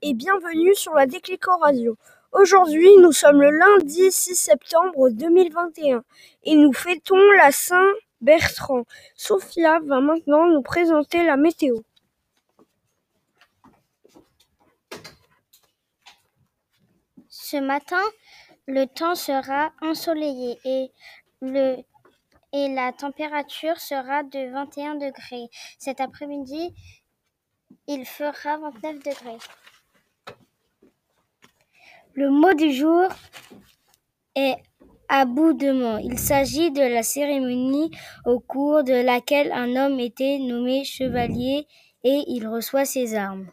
et bienvenue sur la Déclico Radio. Aujourd'hui, nous sommes le lundi 6 septembre 2021 et nous fêtons la Saint-Bertrand. Sophia va maintenant nous présenter la météo. Ce matin, le temps sera ensoleillé et, le, et la température sera de 21 degrés. Cet après-midi, il fera 29 degrés. Le mot du jour est aboudement. Il s'agit de la cérémonie au cours de laquelle un homme était nommé chevalier et il reçoit ses armes.